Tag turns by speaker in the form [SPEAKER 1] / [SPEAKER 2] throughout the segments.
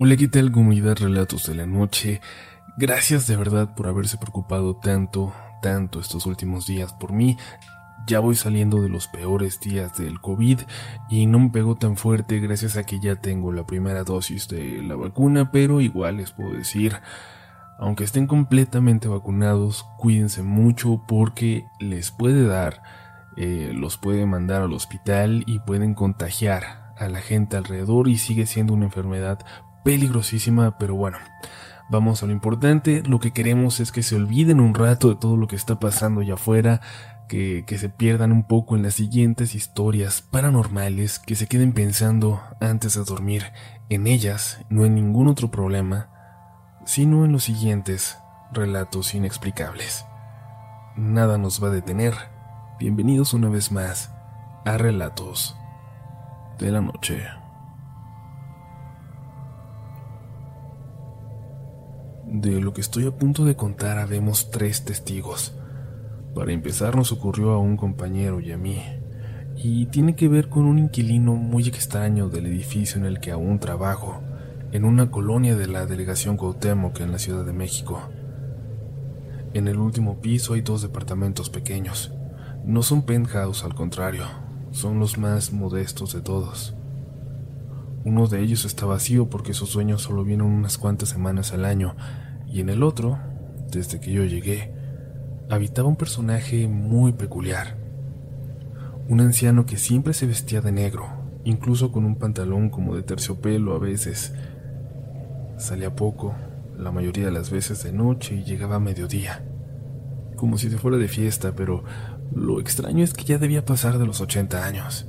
[SPEAKER 1] Hola, ¿qué tal comunidad Relatos de la Noche? Gracias de verdad por haberse preocupado tanto, tanto estos últimos días por mí. Ya voy saliendo de los peores días del COVID y no me pego tan fuerte gracias a que ya tengo la primera dosis de la vacuna, pero igual les puedo decir, aunque estén completamente vacunados, cuídense mucho porque les puede dar, eh, los puede mandar al hospital y pueden contagiar a la gente alrededor y sigue siendo una enfermedad peligrosísima, pero bueno, vamos a lo importante, lo que queremos es que se olviden un rato de todo lo que está pasando allá afuera, que, que, se pierdan un poco en las siguientes historias paranormales, que se queden pensando antes de dormir en ellas, no en ningún otro problema, sino en los siguientes relatos inexplicables. Nada nos va a detener. Bienvenidos una vez más a Relatos de la Noche. De lo que estoy a punto de contar habemos tres testigos. Para empezar nos ocurrió a un compañero y a mí, y tiene que ver con un inquilino muy extraño del edificio en el que aún trabajo, en una colonia de la delegación Cuauhtémoc en la Ciudad de México. En el último piso hay dos departamentos pequeños. No son penthouse, al contrario, son los más modestos de todos. Uno de ellos está vacío porque sus dueños solo vienen unas cuantas semanas al año, y en el otro, desde que yo llegué, habitaba un personaje muy peculiar. Un anciano que siempre se vestía de negro, incluso con un pantalón como de terciopelo a veces. Salía poco, la mayoría de las veces de noche y llegaba a mediodía, como si se fuera de fiesta, pero lo extraño es que ya debía pasar de los 80 años.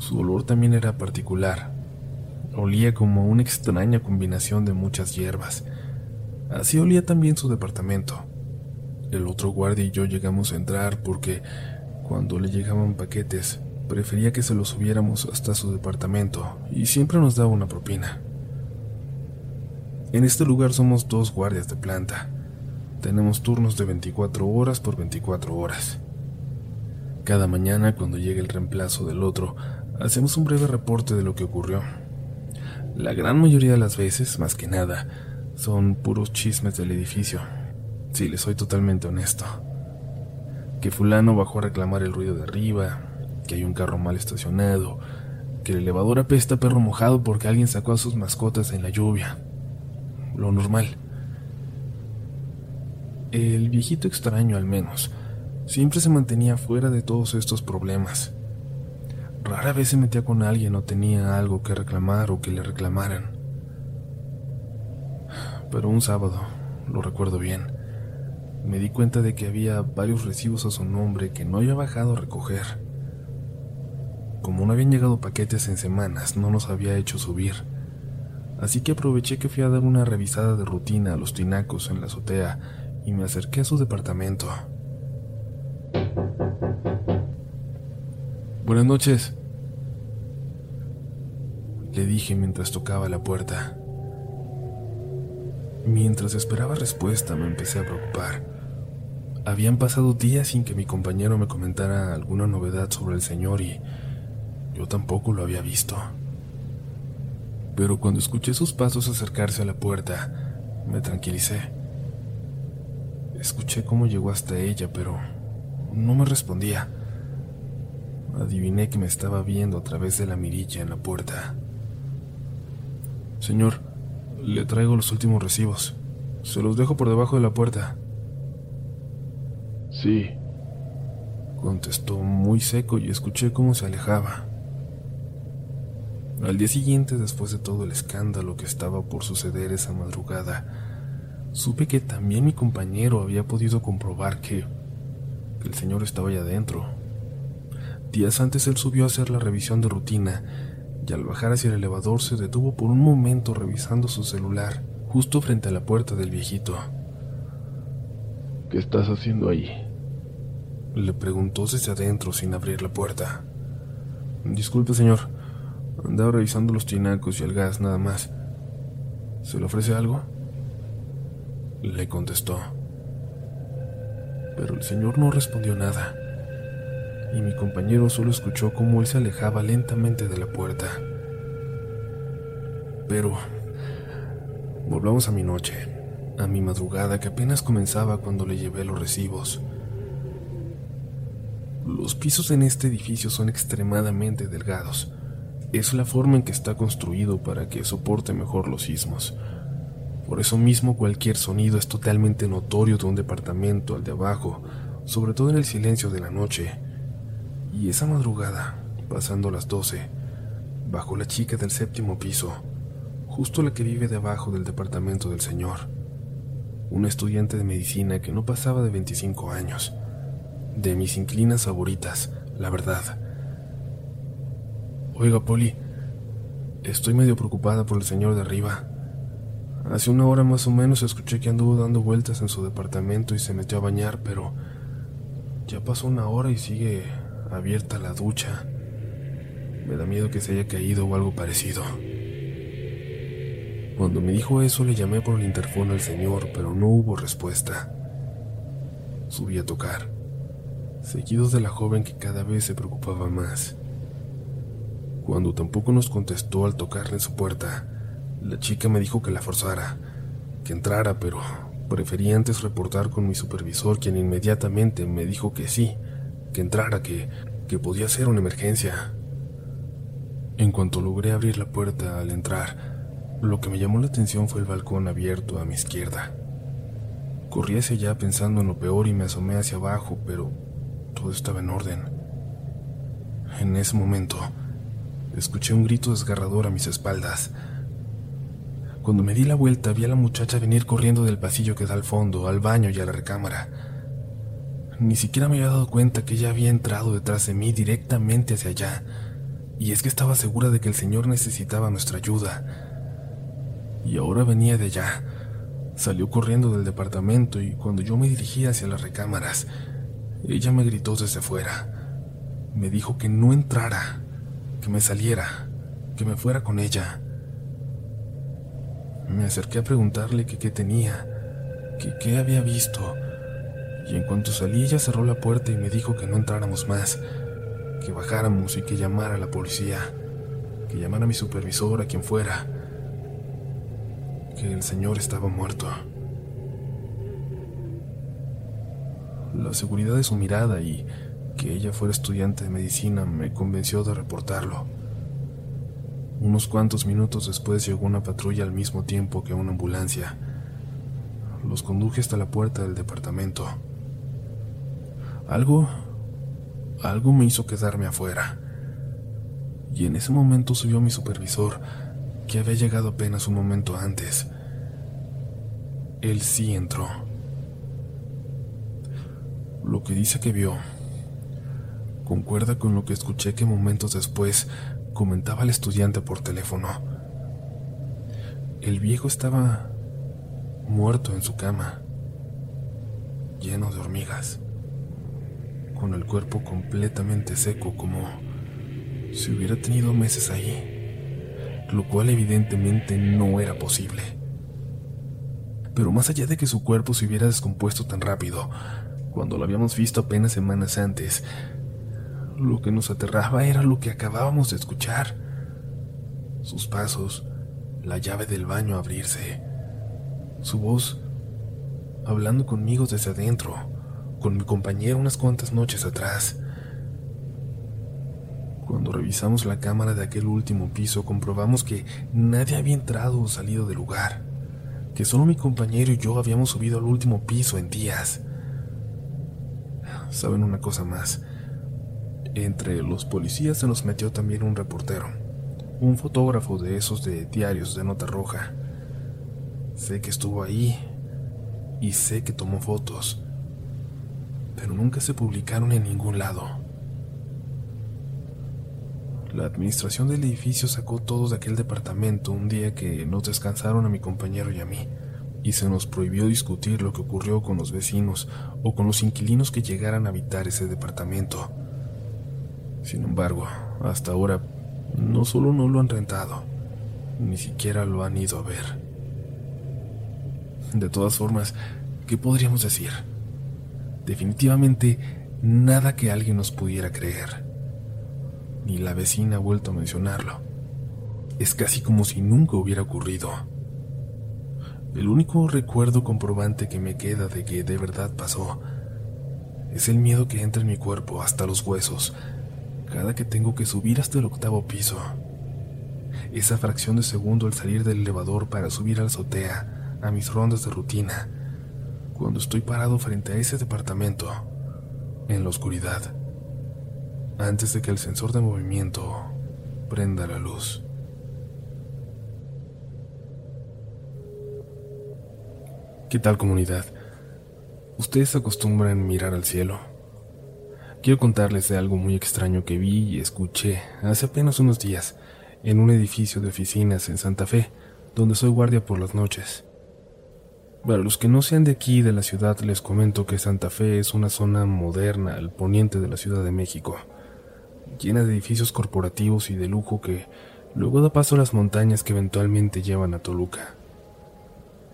[SPEAKER 1] Su olor también era particular. Olía como una extraña combinación de muchas hierbas. Así olía también su departamento. El otro guardia y yo llegamos a entrar porque cuando le llegaban paquetes, prefería que se los subiéramos hasta su departamento y siempre nos daba una propina. En este lugar somos dos guardias de planta. Tenemos turnos de 24 horas por 24 horas. Cada mañana, cuando llega el reemplazo del otro, hacemos un breve reporte de lo que ocurrió. La gran mayoría de las veces, más que nada, son puros chismes del edificio. Si les soy totalmente honesto. Que fulano bajó a reclamar el ruido de arriba, que hay un carro mal estacionado, que el elevador apesta perro mojado porque alguien sacó a sus mascotas en la lluvia. Lo normal. El viejito extraño al menos, siempre se mantenía fuera de todos estos problemas. Rara vez se metía con alguien o tenía algo que reclamar o que le reclamaran. Pero un sábado, lo recuerdo bien, me di cuenta de que había varios recibos a su nombre que no había bajado a recoger. Como no habían llegado paquetes en semanas, no los había hecho subir. Así que aproveché que fui a dar una revisada de rutina a los tinacos en la azotea y me acerqué a su departamento. Buenas noches, le dije mientras tocaba la puerta. Mientras esperaba respuesta me empecé a preocupar. Habían pasado días sin que mi compañero me comentara alguna novedad sobre el señor y yo tampoco lo había visto. Pero cuando escuché sus pasos acercarse a la puerta, me tranquilicé. Escuché cómo llegó hasta ella, pero no me respondía. Adiviné que me estaba viendo a través de la mirilla en la puerta. Señor, le traigo los últimos recibos. Se los dejo por debajo de la puerta.
[SPEAKER 2] Sí,
[SPEAKER 1] contestó muy seco y escuché cómo se alejaba. Al día siguiente, después de todo el escándalo que estaba por suceder esa madrugada, supe que también mi compañero había podido comprobar que, que el señor estaba allá adentro. Días antes él subió a hacer la revisión de rutina y al bajar hacia el elevador se detuvo por un momento revisando su celular, justo frente a la puerta del viejito.
[SPEAKER 2] ¿Qué estás haciendo ahí?
[SPEAKER 1] Le preguntó desde adentro sin abrir la puerta. Disculpe, señor. Andaba revisando los tinacos y el gas nada más. ¿Se le ofrece algo? Le contestó. Pero el señor no respondió nada y mi compañero solo escuchó cómo él se alejaba lentamente de la puerta. Pero volvamos a mi noche, a mi madrugada que apenas comenzaba cuando le llevé los recibos. Los pisos en este edificio son extremadamente delgados. Es la forma en que está construido para que soporte mejor los sismos. Por eso mismo cualquier sonido es totalmente notorio de un departamento al de abajo, sobre todo en el silencio de la noche. Y esa madrugada, pasando las doce, bajó la chica del séptimo piso, justo la que vive debajo del departamento del señor. Una estudiante de medicina que no pasaba de 25 años de mis inclinas favoritas, la verdad. Oiga, Polly, estoy medio preocupada por el señor de arriba. Hace una hora más o menos escuché que anduvo dando vueltas en su departamento y se metió a bañar, pero ya pasó una hora y sigue abierta la ducha. Me da miedo que se haya caído o algo parecido. Cuando me dijo eso le llamé por el interfono al señor, pero no hubo respuesta. Subí a tocar seguidos de la joven que cada vez se preocupaba más. Cuando tampoco nos contestó al tocarle en su puerta, la chica me dijo que la forzara, que entrara, pero prefería antes reportar con mi supervisor, quien inmediatamente me dijo que sí, que entrara, que, que podía ser una emergencia. En cuanto logré abrir la puerta al entrar, lo que me llamó la atención fue el balcón abierto a mi izquierda. Corrí hacia allá pensando en lo peor y me asomé hacia abajo, pero todo estaba en orden. En ese momento, escuché un grito desgarrador a mis espaldas. Cuando me di la vuelta, vi a la muchacha venir corriendo del pasillo que da al fondo, al baño y a la recámara. Ni siquiera me había dado cuenta que ella había entrado detrás de mí directamente hacia allá, y es que estaba segura de que el señor necesitaba nuestra ayuda. Y ahora venía de allá. Salió corriendo del departamento y cuando yo me dirigía hacia las recámaras, ella me gritó desde fuera. Me dijo que no entrara, que me saliera, que me fuera con ella. Me acerqué a preguntarle qué tenía, qué había visto. Y en cuanto salí ella cerró la puerta y me dijo que no entráramos más, que bajáramos y que llamara a la policía, que llamara a mi supervisor, a quien fuera, que el señor estaba muerto. La seguridad de su mirada y que ella fuera estudiante de medicina me convenció de reportarlo. Unos cuantos minutos después llegó una patrulla al mismo tiempo que una ambulancia. Los conduje hasta la puerta del departamento. Algo... algo me hizo quedarme afuera. Y en ese momento subió mi supervisor, que había llegado apenas un momento antes. Él sí entró. Lo que dice que vio concuerda con lo que escuché que momentos después comentaba el estudiante por teléfono. El viejo estaba muerto en su cama, lleno de hormigas, con el cuerpo completamente seco como si hubiera tenido meses ahí, lo cual evidentemente no era posible. Pero más allá de que su cuerpo se hubiera descompuesto tan rápido, cuando lo habíamos visto apenas semanas antes. Lo que nos aterraba era lo que acabábamos de escuchar. Sus pasos, la llave del baño abrirse, su voz hablando conmigo desde adentro, con mi compañero unas cuantas noches atrás. Cuando revisamos la cámara de aquel último piso, comprobamos que nadie había entrado o salido del lugar, que solo mi compañero y yo habíamos subido al último piso en días. ¿Saben una cosa más? Entre los policías se nos metió también un reportero, un fotógrafo de esos de diarios de nota roja. Sé que estuvo ahí y sé que tomó fotos, pero nunca se publicaron en ningún lado. La administración del edificio sacó todos de aquel departamento un día que nos descansaron a mi compañero y a mí y se nos prohibió discutir lo que ocurrió con los vecinos o con los inquilinos que llegaran a habitar ese departamento. Sin embargo, hasta ahora no solo no lo han rentado, ni siquiera lo han ido a ver. De todas formas, ¿qué podríamos decir? Definitivamente nada que alguien nos pudiera creer. Ni la vecina ha vuelto a mencionarlo. Es casi como si nunca hubiera ocurrido. El único recuerdo comprobante que me queda de que de verdad pasó es el miedo que entra en mi cuerpo hasta los huesos cada que tengo que subir hasta el octavo piso. Esa fracción de segundo al salir del elevador para subir a la azotea, a mis rondas de rutina, cuando estoy parado frente a ese departamento, en la oscuridad, antes de que el sensor de movimiento prenda la luz. ¿Qué tal comunidad? ¿Ustedes acostumbran mirar al cielo? Quiero contarles de algo muy extraño que vi y escuché hace apenas unos días en un edificio de oficinas en Santa Fe, donde soy guardia por las noches. Para los que no sean de aquí, de la ciudad, les comento que Santa Fe es una zona moderna al poniente de la Ciudad de México, llena de edificios corporativos y de lujo que luego da paso a las montañas que eventualmente llevan a Toluca.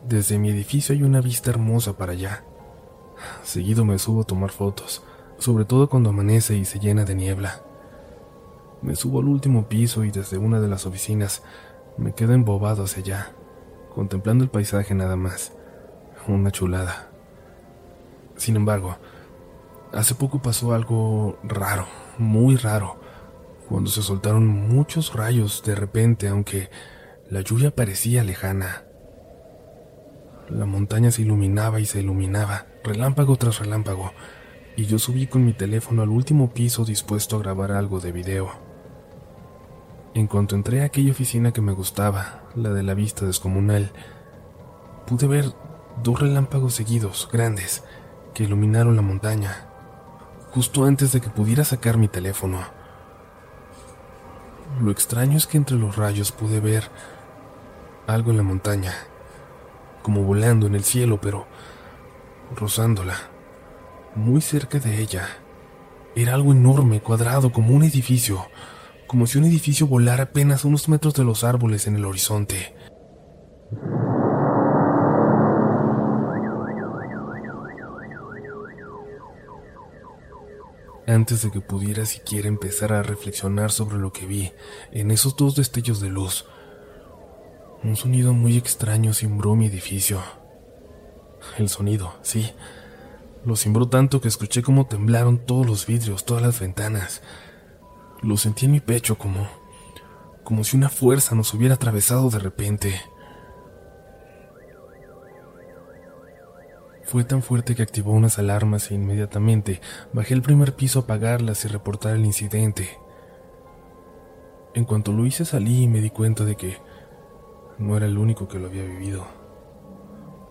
[SPEAKER 1] Desde mi edificio hay una vista hermosa para allá. Seguido me subo a tomar fotos, sobre todo cuando amanece y se llena de niebla. Me subo al último piso y desde una de las oficinas me quedo embobado hacia allá, contemplando el paisaje nada más. Una chulada. Sin embargo, hace poco pasó algo raro, muy raro, cuando se soltaron muchos rayos de repente, aunque la lluvia parecía lejana. La montaña se iluminaba y se iluminaba, relámpago tras relámpago, y yo subí con mi teléfono al último piso dispuesto a grabar algo de video. En cuanto entré a aquella oficina que me gustaba, la de la vista descomunal, pude ver dos relámpagos seguidos, grandes, que iluminaron la montaña, justo antes de que pudiera sacar mi teléfono. Lo extraño es que entre los rayos pude ver algo en la montaña como volando en el cielo, pero rozándola, muy cerca de ella. Era algo enorme, cuadrado, como un edificio, como si un edificio volara apenas unos metros de los árboles en el horizonte. Antes de que pudiera siquiera empezar a reflexionar sobre lo que vi en esos dos destellos de luz, un sonido muy extraño cimbró mi edificio. El sonido, sí. Lo cimbró tanto que escuché cómo temblaron todos los vidrios, todas las ventanas. Lo sentí en mi pecho como como si una fuerza nos hubiera atravesado de repente. Fue tan fuerte que activó unas alarmas e inmediatamente bajé al primer piso a apagarlas y reportar el incidente. En cuanto lo hice salí y me di cuenta de que no era el único que lo había vivido.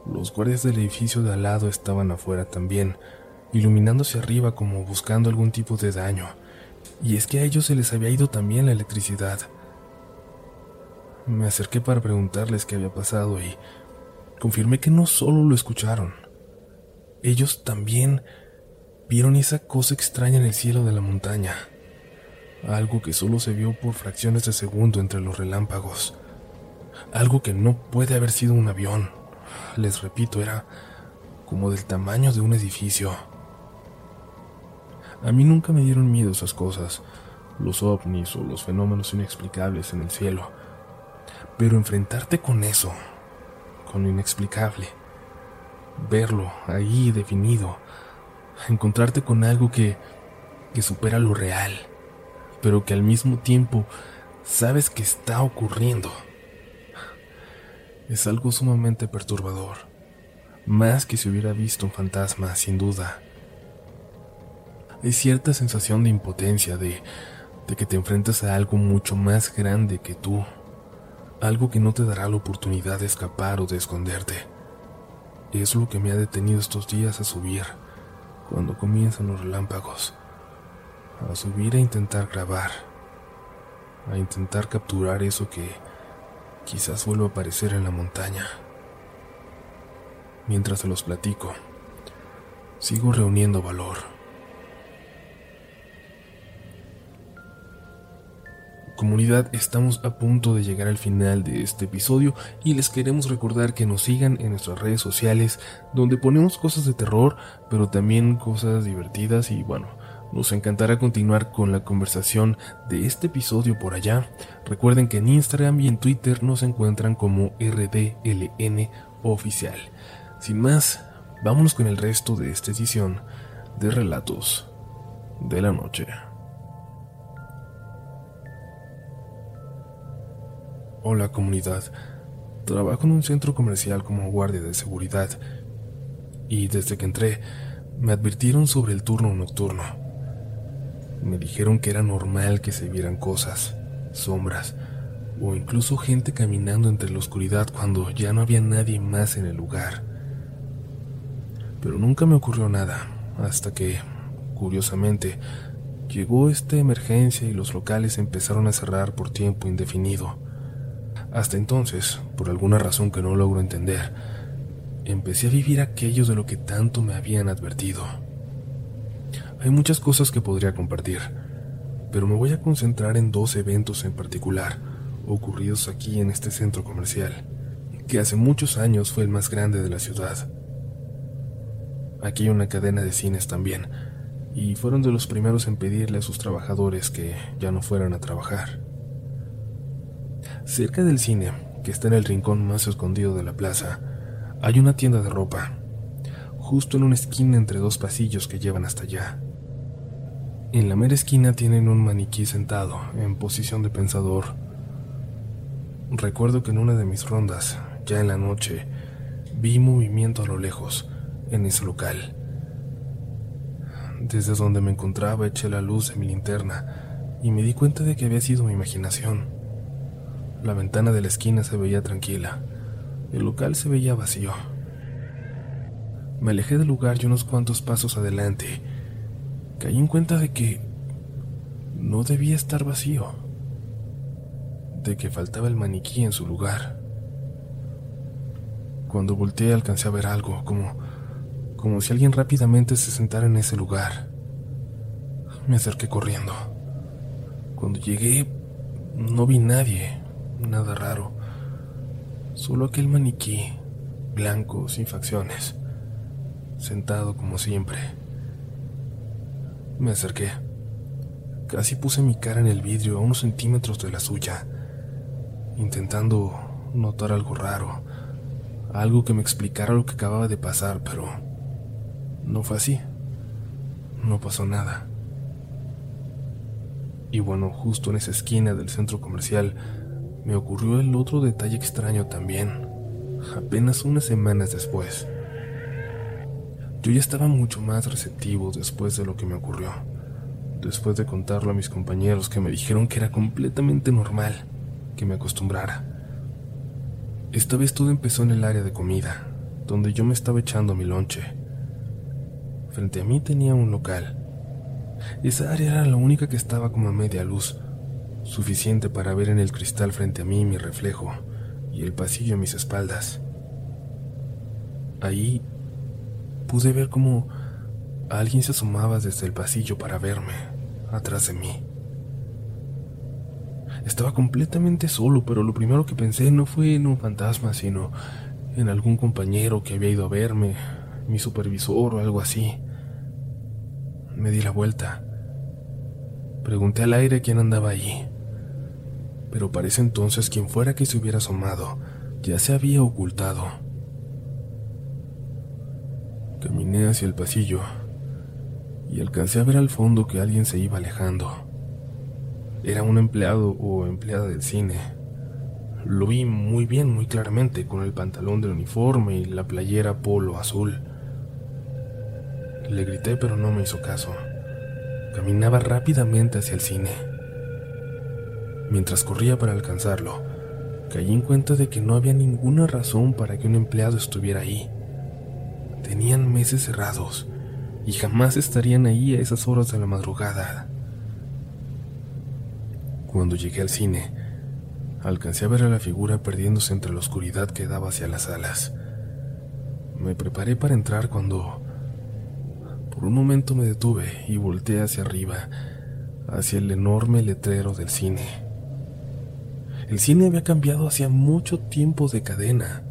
[SPEAKER 1] Los guardias del edificio de al lado estaban afuera también, iluminándose arriba como buscando algún tipo de daño, y es que a ellos se les había ido también la electricidad. Me acerqué para preguntarles qué había pasado y confirmé que no solo lo escucharon, ellos también vieron esa cosa extraña en el cielo de la montaña, algo que solo se vio por fracciones de segundo entre los relámpagos algo que no puede haber sido un avión. Les repito, era como del tamaño de un edificio. A mí nunca me dieron miedo esas cosas, los ovnis o los fenómenos inexplicables en el cielo. Pero enfrentarte con eso, con lo inexplicable, verlo ahí definido, encontrarte con algo que, que supera lo real, pero que al mismo tiempo sabes que está ocurriendo es algo sumamente perturbador, más que si hubiera visto un fantasma, sin duda. Hay cierta sensación de impotencia, de, de que te enfrentas a algo mucho más grande que tú, algo que no te dará la oportunidad de escapar o de esconderte. Es lo que me ha detenido estos días a subir, cuando comienzan los relámpagos, a subir a intentar grabar, a intentar capturar eso que Quizás vuelva a aparecer en la montaña. Mientras se los platico, sigo reuniendo valor. Comunidad, estamos a punto de llegar al final de este episodio y les queremos recordar que nos sigan en nuestras redes sociales donde ponemos cosas de terror, pero también cosas divertidas y bueno, Nos encantará continuar con la conversación de este episodio por allá. Recuerden que en Instagram y en Twitter nos encuentran como RDLN oficial. Sin más, vámonos con el resto de esta edición de Relatos de la Noche. Hola comunidad, trabajo en un centro comercial como guardia de seguridad y desde que entré me advirtieron sobre el turno nocturno. Me dijeron que era normal que se vieran cosas, sombras o incluso gente caminando entre la oscuridad cuando ya no había nadie más en el lugar. Pero nunca me ocurrió nada hasta que, curiosamente, llegó esta emergencia y los locales empezaron a cerrar por tiempo indefinido. Hasta entonces, por alguna razón que no logro entender, empecé a vivir aquello de lo que tanto me habían advertido. Hay muchas cosas que podría compartir, pero me voy a concentrar en dos eventos en particular, ocurridos aquí en este centro comercial, que hace muchos años fue el más grande de la ciudad. Aquí hay una cadena de cines también, y fueron de los primeros en pedirle a sus trabajadores que ya no fueran a trabajar. Cerca del cine, que está en el rincón más escondido de la plaza, hay una tienda de ropa, justo en una esquina entre dos pasillos que llevan hasta allá. En la mera esquina tienen un maniquí sentado, en posición de pensador. Recuerdo que en una de mis rondas, ya en la noche, vi movimiento a lo lejos, en ese local. Desde donde me encontraba eché la luz de mi linterna y me di cuenta de que había sido mi imaginación. La ventana de la esquina se veía tranquila. El local se veía vacío. Me alejé del lugar y unos cuantos pasos adelante caí en cuenta de que no debía estar vacío, de que faltaba el maniquí en su lugar. Cuando volteé alcancé a ver algo, como, como si alguien rápidamente se sentara en ese lugar. Me acerqué corriendo. Cuando llegué no vi nadie, nada raro. Solo aquel maniquí, blanco, sin facciones, sentado como siempre. Me acerqué. Casi puse mi cara en el vidrio a unos centímetros de la suya, intentando notar algo raro, algo que me explicara lo que acababa de pasar, pero no fue así. No pasó nada. Y bueno, justo en esa esquina del centro comercial me ocurrió el otro detalle extraño también, apenas unas semanas después. Yo ya estaba mucho más receptivo después de lo que me ocurrió, después de contarlo a mis compañeros que me dijeron que era completamente normal que me acostumbrara. Esta vez todo empezó en el área de comida, donde yo me estaba echando mi lonche. Frente a mí tenía un local. Esa área era la única que estaba como a media luz, suficiente para ver en el cristal frente a mí mi reflejo y el pasillo a mis espaldas. Ahí pude ver cómo alguien se asomaba desde el pasillo para verme, atrás de mí. Estaba completamente solo, pero lo primero que pensé no fue en un fantasma, sino en algún compañero que había ido a verme, mi supervisor o algo así. Me di la vuelta. Pregunté al aire quién andaba allí pero parece entonces quien fuera que se hubiera asomado ya se había ocultado. Caminé hacia el pasillo y alcancé a ver al fondo que alguien se iba alejando. Era un empleado o empleada del cine. Lo vi muy bien, muy claramente, con el pantalón del uniforme y la playera polo azul. Le grité pero no me hizo caso. Caminaba rápidamente hacia el cine. Mientras corría para alcanzarlo, caí en cuenta de que no había ninguna razón para que un empleado estuviera ahí. Tenían meses cerrados y jamás estarían ahí a esas horas de la madrugada. Cuando llegué al cine, alcancé a ver a la figura perdiéndose entre la oscuridad que daba hacia las alas. Me preparé para entrar cuando por un momento me detuve y volteé hacia arriba, hacia el enorme letrero del cine. El cine había cambiado hacía mucho tiempo de cadena.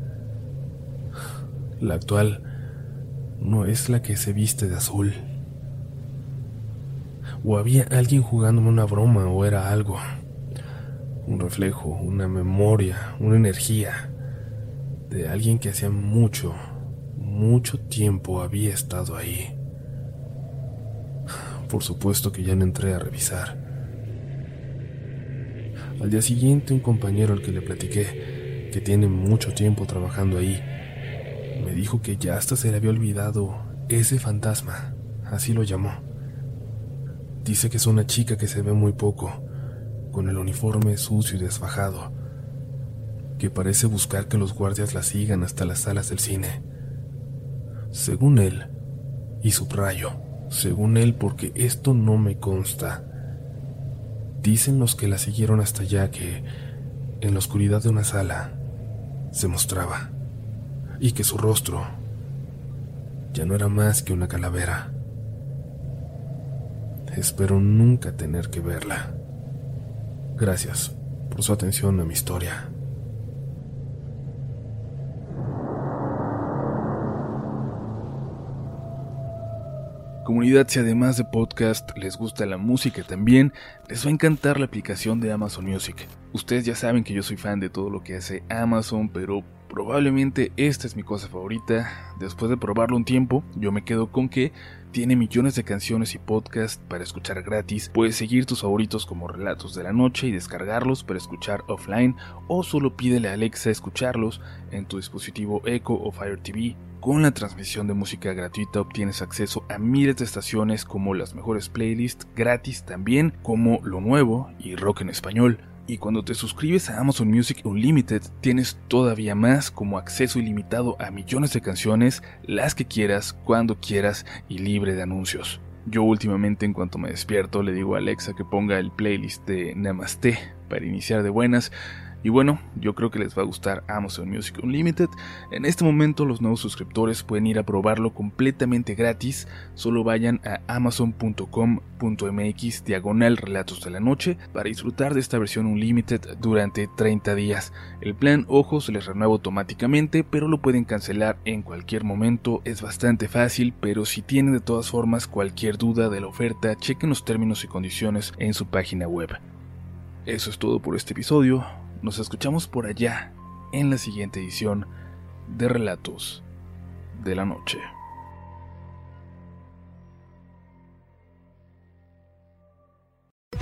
[SPEAKER 1] La actual no es la que se viste de azul. o había alguien jugándome una broma o era algo. Un reflejo, una memoria, una energía de alguien que hacía mucho, mucho tiempo había estado ahí. Por supuesto que ya no entré a revisar. Al día siguiente un compañero al que le platiqué, que tiene mucho tiempo trabajando ahí, me dijo que ya hasta se le había olvidado ese fantasma, así lo llamó. Dice que es una chica que se ve muy poco, con el uniforme sucio y desfajado, que parece buscar que los guardias la sigan hasta las salas del cine. Según él, y subrayo, según él porque esto no me consta, dicen los que la siguieron hasta allá que, en la oscuridad de una sala, se mostraba, y que su rostro ya no era más que una calavera. Espero nunca tener que verla. Gracias por su atención a mi historia. Comunidad, si además de podcast les gusta la música también, les va a encantar la aplicación de Amazon Music. Ustedes ya saben que yo soy fan de todo lo que hace Amazon, pero probablemente esta es mi cosa favorita. Después de probarlo un tiempo, yo me quedo con que tiene millones de canciones y podcasts para escuchar gratis. Puedes seguir tus favoritos como Relatos de la Noche y descargarlos para escuchar offline o solo pídele a Alexa escucharlos en tu dispositivo Echo o Fire TV. Con la transmisión de música gratuita obtienes acceso a miles de estaciones como las mejores playlists gratis también como Lo Nuevo y Rock en Español. Y cuando te suscribes a Amazon Music Unlimited tienes todavía más como acceso ilimitado a millones de canciones, las que quieras, cuando quieras y libre de anuncios. Yo últimamente en cuanto me despierto le digo a Alexa que ponga el playlist de Namaste para iniciar de buenas y bueno, yo creo que les va a gustar Amazon Music Unlimited. En este momento los nuevos suscriptores pueden ir a probarlo completamente gratis. Solo vayan a amazon.com.mx diagonal relatos de la noche para disfrutar de esta versión Unlimited durante 30 días. El plan, ojo, se les renueva automáticamente, pero lo pueden cancelar en cualquier momento. Es bastante fácil, pero si tienen de todas formas cualquier duda de la oferta, chequen los términos y condiciones en su página web. Eso es todo por este episodio. Nos escuchamos por allá en la siguiente edición de Relatos de la Noche.